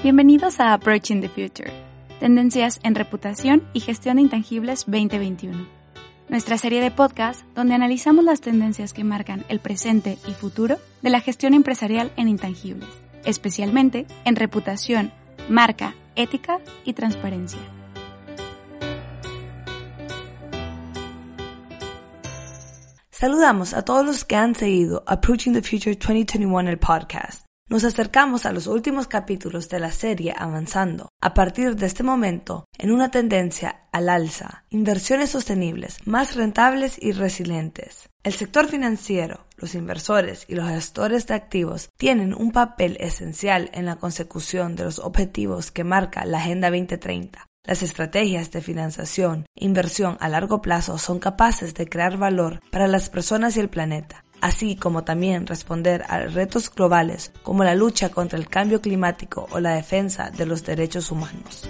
Bienvenidos a Approaching the Future, Tendencias en Reputación y Gestión de Intangibles 2021. Nuestra serie de podcast donde analizamos las tendencias que marcan el presente y futuro de la gestión empresarial en intangibles, especialmente en reputación, marca, ética y transparencia. Saludamos a todos los que han seguido Approaching the Future 2021 el podcast. Nos acercamos a los últimos capítulos de la serie avanzando, a partir de este momento, en una tendencia al alza, inversiones sostenibles, más rentables y resilientes. El sector financiero, los inversores y los gestores de activos tienen un papel esencial en la consecución de los objetivos que marca la Agenda 2030. Las estrategias de financiación e inversión a largo plazo son capaces de crear valor para las personas y el planeta así como también responder a retos globales como la lucha contra el cambio climático o la defensa de los derechos humanos.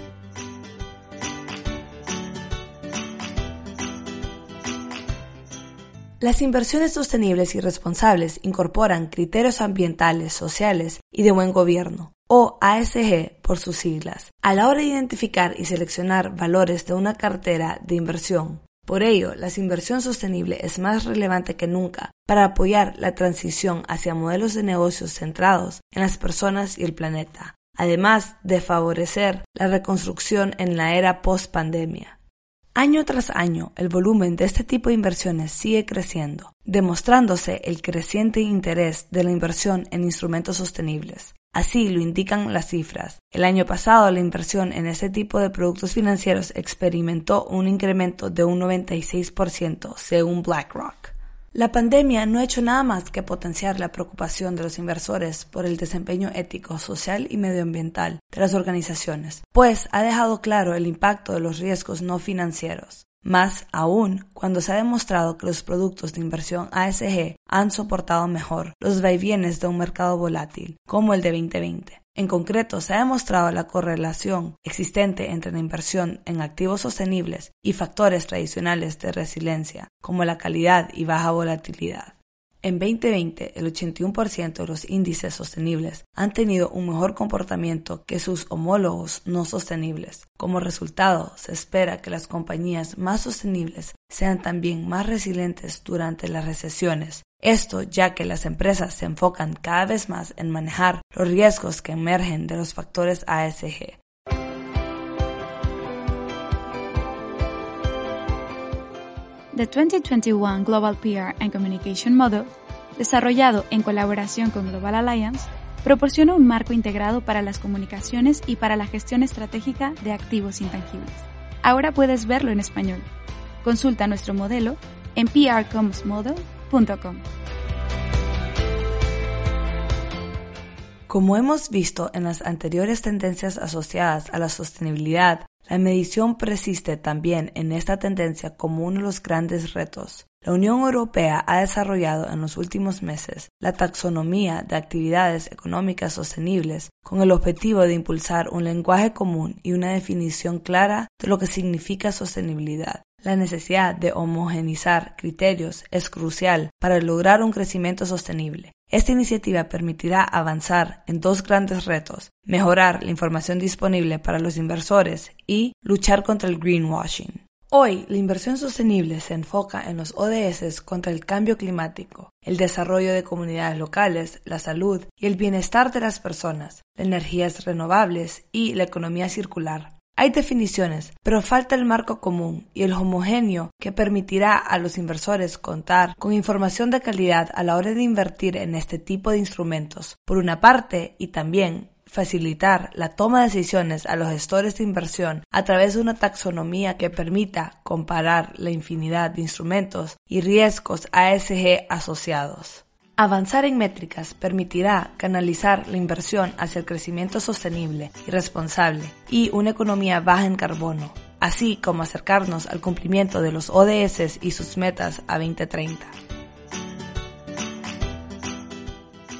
Las inversiones sostenibles y responsables incorporan criterios ambientales, sociales y de buen gobierno, o ASG por sus siglas, a la hora de identificar y seleccionar valores de una cartera de inversión. Por ello, la inversión sostenible es más relevante que nunca para apoyar la transición hacia modelos de negocios centrados en las personas y el planeta, además de favorecer la reconstrucción en la era post-pandemia. Año tras año, el volumen de este tipo de inversiones sigue creciendo, demostrándose el creciente interés de la inversión en instrumentos sostenibles. Así lo indican las cifras. El año pasado la inversión en este tipo de productos financieros experimentó un incremento de un 96% según BlackRock. La pandemia no ha hecho nada más que potenciar la preocupación de los inversores por el desempeño ético, social y medioambiental de las organizaciones, pues ha dejado claro el impacto de los riesgos no financieros. Más aún cuando se ha demostrado que los productos de inversión ASG han soportado mejor los vaivienes de un mercado volátil, como el de 2020. En concreto, se ha demostrado la correlación existente entre la inversión en activos sostenibles y factores tradicionales de resiliencia, como la calidad y baja volatilidad. En 2020, el 81% de los índices sostenibles han tenido un mejor comportamiento que sus homólogos no sostenibles. Como resultado, se espera que las compañías más sostenibles sean también más resilientes durante las recesiones. Esto ya que las empresas se enfocan cada vez más en manejar los riesgos que emergen de los factores ASG. The 2021 Global PR and Communication Model, desarrollado en colaboración con Global Alliance, proporciona un marco integrado para las comunicaciones y para la gestión estratégica de activos intangibles. Ahora puedes verlo en español. Consulta nuestro modelo en prcomsmodel.com. Como hemos visto en las anteriores tendencias asociadas a la sostenibilidad, la medición persiste también en esta tendencia como uno de los grandes retos. La Unión Europea ha desarrollado en los últimos meses la taxonomía de actividades económicas sostenibles con el objetivo de impulsar un lenguaje común y una definición clara de lo que significa sostenibilidad. La necesidad de homogenizar criterios es crucial para lograr un crecimiento sostenible. Esta iniciativa permitirá avanzar en dos grandes retos, mejorar la información disponible para los inversores y luchar contra el greenwashing. Hoy, la inversión sostenible se enfoca en los ODS contra el cambio climático, el desarrollo de comunidades locales, la salud y el bienestar de las personas, las energías renovables y la economía circular. Hay definiciones, pero falta el marco común y el homogéneo que permitirá a los inversores contar con información de calidad a la hora de invertir en este tipo de instrumentos, por una parte, y también facilitar la toma de decisiones a los gestores de inversión a través de una taxonomía que permita comparar la infinidad de instrumentos y riesgos ASG asociados. Avanzar en métricas permitirá canalizar la inversión hacia el crecimiento sostenible y responsable y una economía baja en carbono, así como acercarnos al cumplimiento de los ODS y sus metas a 2030.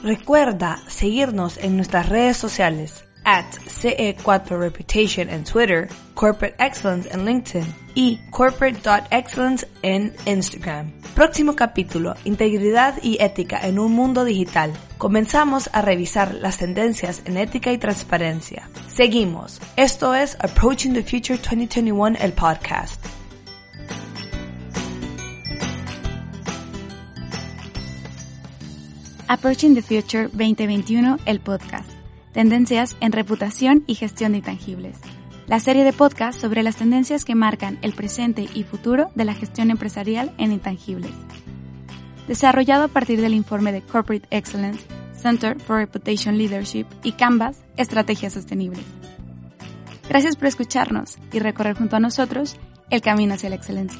Recuerda seguirnos en nuestras redes sociales at CE4 Reputation en Twitter, Corporate Excellence en LinkedIn y corporate.excellence en Instagram. Próximo capítulo, Integridad y ética en un mundo digital. Comenzamos a revisar las tendencias en ética y transparencia. Seguimos. Esto es Approaching the Future 2021, el podcast. Approaching the Future 2021, el podcast. Tendencias en reputación y gestión de intangibles. La serie de podcasts sobre las tendencias que marcan el presente y futuro de la gestión empresarial en intangibles. Desarrollado a partir del informe de Corporate Excellence, Center for Reputation Leadership y Canvas, Estrategias Sostenibles. Gracias por escucharnos y recorrer junto a nosotros el camino hacia la excelencia.